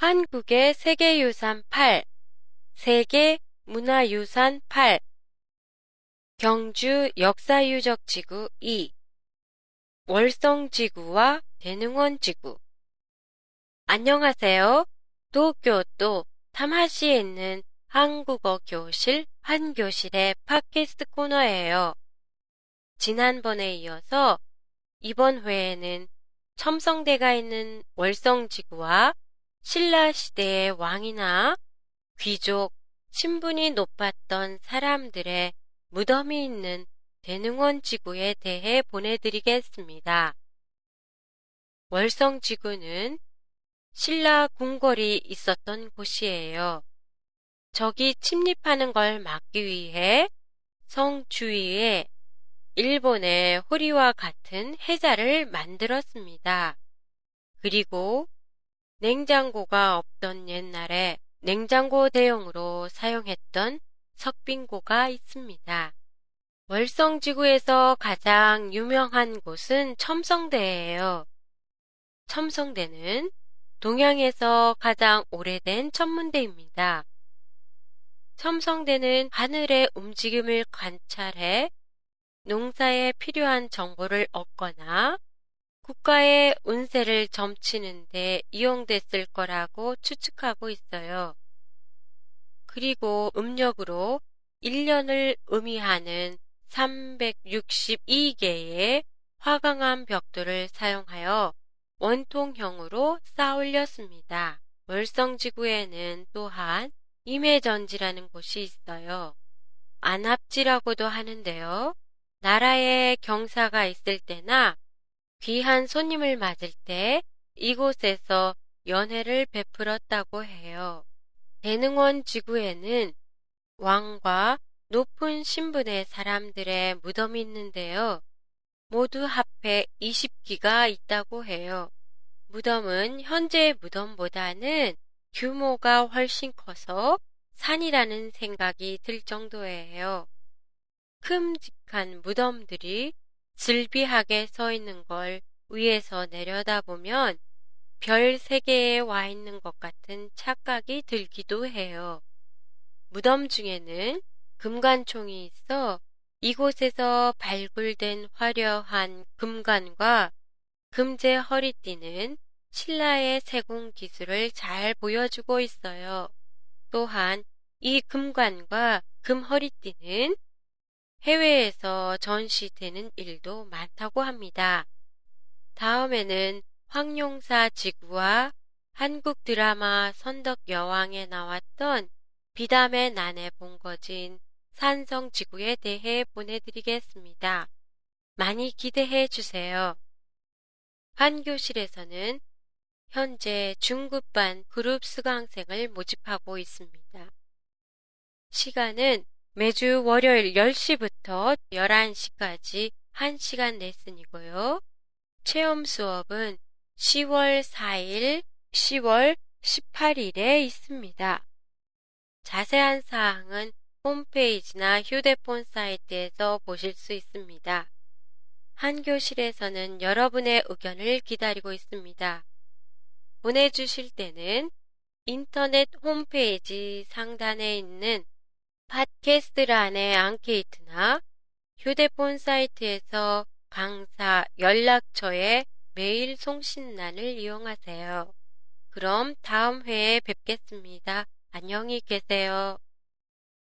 한국의 세계유산 8, 세계 문화유산 8, 경주 역사유적지구 2, 월성지구와 대능원지구. 안녕하세요. 도쿄도 타마시에 있는 한국어 교실 한교실의 팟캐스트 코너예요. 지난번에 이어서 이번 회에는 첨성대가 있는 월성지구와 신라 시대의 왕이나 귀족, 신분이 높았던 사람들의 무덤이 있는 대능원 지구에 대해 보내드리겠습니다. 월성 지구는 신라 궁궐이 있었던 곳이에요. 적이 침입하는 걸 막기 위해 성 주위에 일본의 호리와 같은 해자를 만들었습니다. 그리고 냉장고가 없던 옛날에 냉장고 대용으로 사용했던 석빙고가 있습니다. 월성지구에서 가장 유명한 곳은 첨성대예요. 첨성대는 동양에서 가장 오래된 천문대입니다. 첨성대는 하늘의 움직임을 관찰해 농사에 필요한 정보를 얻거나 국가의 운세를 점치는데 이용됐을 거라고 추측하고 있어요. 그리고 음력으로 1년을 의미하는 362개의 화강암 벽돌을 사용하여 원통형으로 쌓아 올렸습니다. 월성지구에는 또한 임해전지라는 곳이 있어요. 안압지라고도 하는데요. 나라에 경사가 있을 때나 귀한 손님을 맞을 때 이곳에서 연회를 베풀었다고 해요. 대능원 지구에는 왕과 높은 신분의 사람들의 무덤이 있는데요. 모두 합해 20기가 있다고 해요. 무덤은 현재의 무덤보다는 규모가 훨씬 커서 산이라는 생각이 들 정도예요. 큼직한 무덤들이 즐비하게 서 있는 걸 위에서 내려다보면 별 세계에 와 있는 것 같은 착각이 들기도 해요. 무덤 중에는 금관총이 있어 이곳에서 발굴된 화려한 금관과 금제 허리띠는 신라의 세공 기술을 잘 보여주고 있어요. 또한 이 금관과 금허리띠는 해외에서 전시되는 일도 많다고 합니다. 다음에는 황룡사 지구와 한국 드라마 선덕 여왕에 나왔던 비담의 난에 본거진 산성 지구에 대해 보내드리겠습니다. 많이 기대해 주세요. 한교실에서는 현재 중급반 그룹 수강생을 모집하고 있습니다. 시간은 매주 월요일 10시부터 11시까지 1시간 레슨이고요. 체험 수업은 10월 4일, 10월 18일에 있습니다. 자세한 사항은 홈페이지나 휴대폰 사이트에서 보실 수 있습니다. 한 교실에서는 여러분의 의견을 기다리고 있습니다. 보내주실 때는 인터넷 홈페이지 상단에 있는 팟캐스트란의 앙케이트나 휴대폰 사이트에서 강사 연락처에 메일 송신란을 이용하세요. 그럼 다음 회에 뵙겠습니다. 안녕히 계세요.